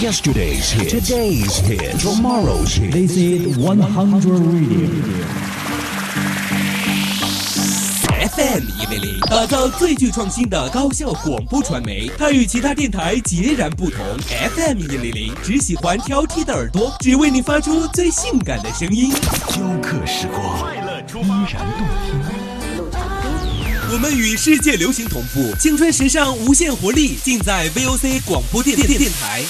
Yesterday's hit, today's hit, tomorrow's hit. This is 100 Radio. FM 一零零，打造最具创新的高效广播传媒。它与其他电台截然不同。FM 一零零只喜欢挑剔的耳朵，只为你发出最性感的声音。雕刻时光，快乐出发，依然动听。我们与世界流行同步，青春时尚无限活力，尽在 VOC 广播电电电台。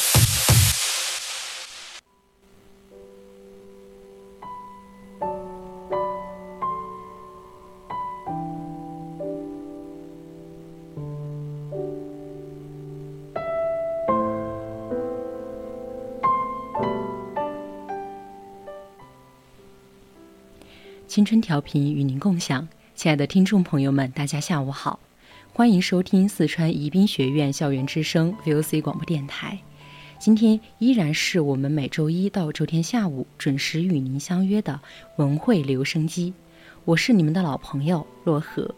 青春调频与您共享，亲爱的听众朋友们，大家下午好，欢迎收听四川宜宾学院校园之声 VOC 广播电台。今天依然是我们每周一到周天下午准时与您相约的文汇留声机，我是你们的老朋友洛河。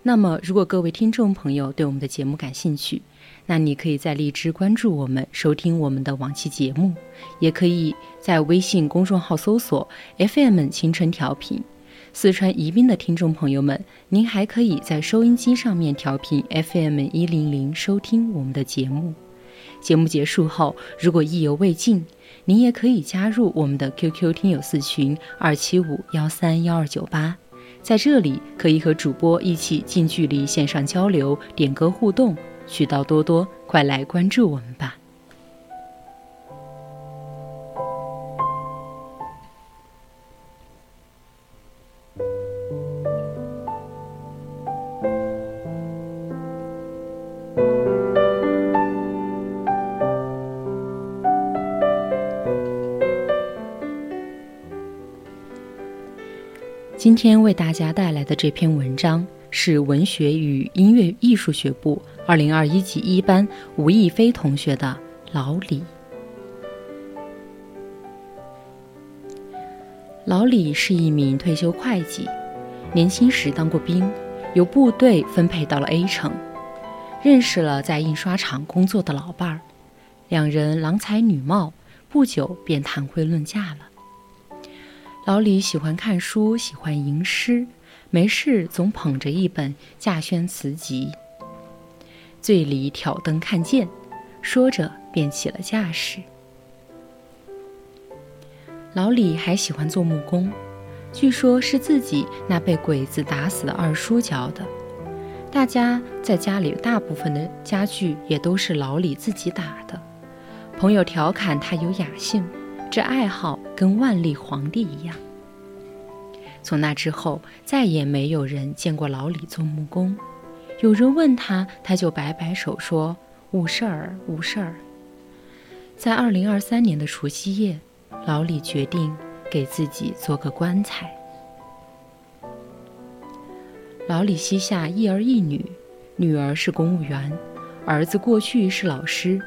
那么，如果各位听众朋友对我们的节目感兴趣，那你可以在荔枝关注我们，收听我们的往期节目，也可以在微信公众号搜索 FM 青春调频。四川宜宾的听众朋友们，您还可以在收音机上面调频 FM 一零零收听我们的节目。节目结束后，如果意犹未尽，您也可以加入我们的 QQ 听友四群二七五幺三幺二九八。在这里可以和主播一起近距离线上交流、点歌互动，渠道多多，快来关注我们吧！今天为大家带来的这篇文章是文学与音乐艺术学部二零二一级一班吴亦飞同学的《老李》。老李是一名退休会计，年轻时当过兵，由部队分配到了 A 城，认识了在印刷厂工作的老伴儿，两人郎才女貌，不久便谈婚论嫁了。老李喜欢看书，喜欢吟诗，没事总捧着一本稼轩词集，醉里挑灯看剑，说着便起了架势。老李还喜欢做木工，据说是自己那被鬼子打死的二叔教的。大家在家里大部分的家具也都是老李自己打的。朋友调侃他有雅兴。这爱好跟万历皇帝一样。从那之后，再也没有人见过老李做木工。有人问他，他就摆摆手说：“无事儿，无事儿。”在二零二三年的除夕夜，老李决定给自己做个棺材。老李膝下一儿一女，女儿是公务员，儿子过去是老师，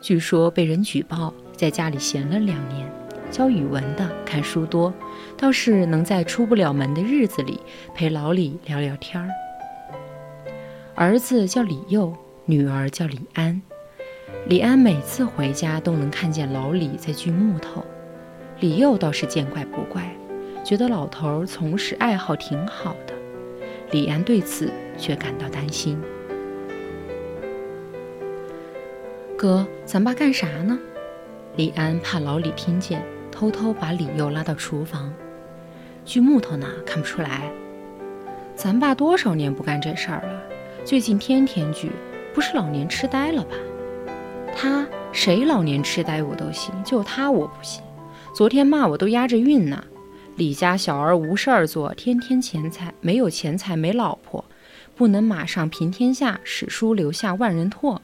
据说被人举报。在家里闲了两年，教语文的，看书多，倒是能在出不了门的日子里陪老李聊聊天儿。儿子叫李佑，女儿叫李安。李安每次回家都能看见老李在锯木头，李佑倒是见怪不怪，觉得老头儿从事爱好挺好的。李安对此却感到担心。哥，咱爸干啥呢？李安怕老李听见，偷偷把李佑拉到厨房。锯木头呢，看不出来。咱爸多少年不干这事儿了，最近天天锯，不是老年痴呆了吧？他谁老年痴呆我都行，就他我不行。昨天骂我都押着韵呢。李家小儿无事儿做，天天钱财，没有钱财没老婆，不能马上平天下，史书留下万人唾。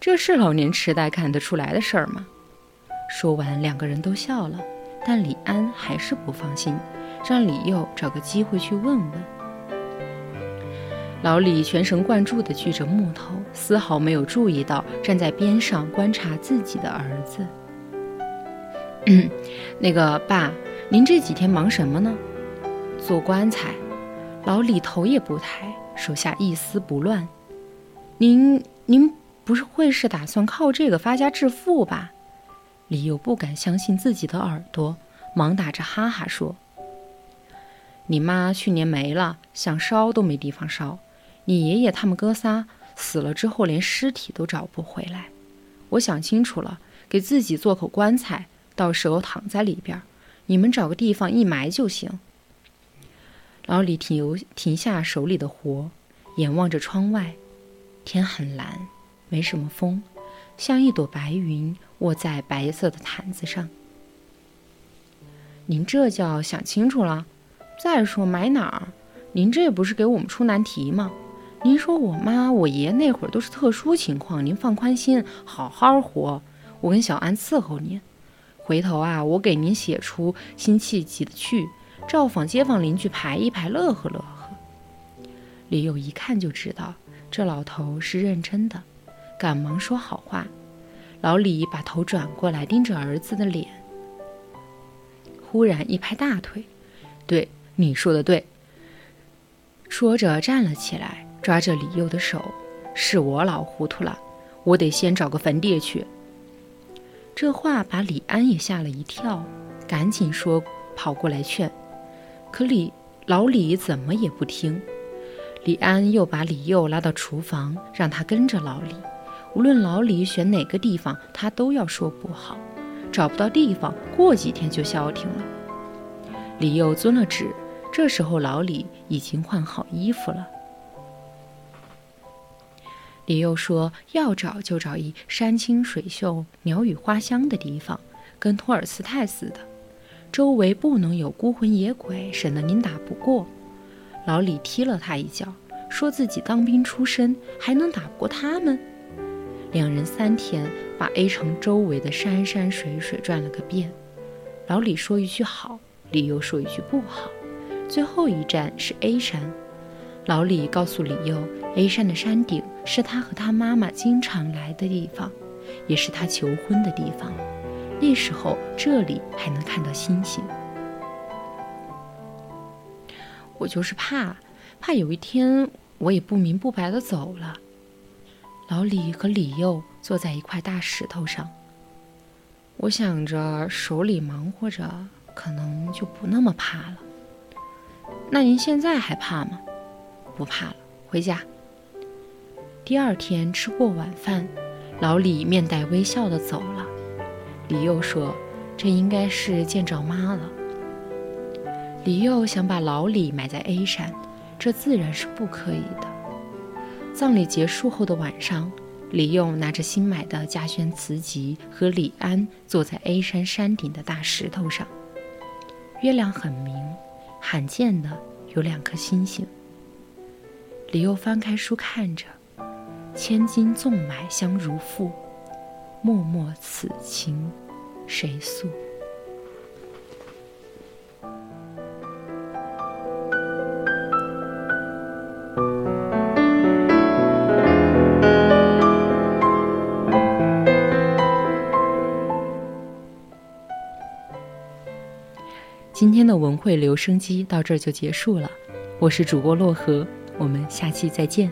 这是老年痴呆看得出来的事儿吗？说完，两个人都笑了，但李安还是不放心，让李佑找个机会去问问。老李全神贯注地锯着木头，丝毫没有注意到站在边上观察自己的儿子。那个爸，您这几天忙什么呢？做棺材。老李头也不抬，手下一丝不乱。您您不是会是打算靠这个发家致富吧？李又不敢相信自己的耳朵，忙打着哈哈说：“你妈去年没了，想烧都没地方烧。你爷爷他们哥仨死了之后，连尸体都找不回来。我想清楚了，给自己做口棺材，到时候躺在里边，你们找个地方一埋就行。”老李停停下手里的活，眼望着窗外，天很蓝，没什么风，像一朵白云。卧在白色的毯子上，您这叫想清楚了。再说埋哪儿？您这不是给我们出难题吗？您说我妈我爷那会儿都是特殊情况，您放宽心，好好活。我跟小安伺候您。回头啊，我给您写出辛弃疾的序，照访街坊邻居排一排，乐呵乐呵。李佑一看就知道这老头是认真的，赶忙说好话。老李把头转过来，盯着儿子的脸，忽然一拍大腿：“对，你说的对。”说着站了起来，抓着李佑的手：“是我老糊涂了，我得先找个坟地去。”这话把李安也吓了一跳，赶紧说跑过来劝，可李老李怎么也不听。李安又把李佑拉到厨房，让他跟着老李。无论老李选哪个地方，他都要说不好。找不到地方，过几天就消停了。李佑遵了旨。这时候，老李已经换好衣服了。李佑说：“要找就找一山清水秀、鸟语花香的地方，跟托尔斯泰似的。周围不能有孤魂野鬼，省得您打不过。”老李踢了他一脚，说自己当兵出身，还能打不过他们？两人三天把 A 城周围的山山水水转了个遍，老李说一句好，李又说一句不好，最后一站是 A 山。老李告诉李佑，A 山的山顶是他和他妈妈经常来的地方，也是他求婚的地方。那时候这里还能看到星星。我就是怕，怕有一天我也不明不白的走了。老李和李佑坐在一块大石头上。我想着手里忙活着，可能就不那么怕了。那您现在还怕吗？不怕了，回家。第二天吃过晚饭，老李面带微笑的走了。李佑说：“这应该是见着妈了。”李佑想把老李埋在 A 山，这自然是不可以的。葬礼结束后的晚上，李佑拿着新买的家轩词集和李安坐在 A 山山顶的大石头上。月亮很明，罕见的有两颗星星。李佑翻开书看着，千金纵买香如赋，脉脉此情谁诉？今天的文汇留声机到这儿就结束了，我是主播洛河，我们下期再见。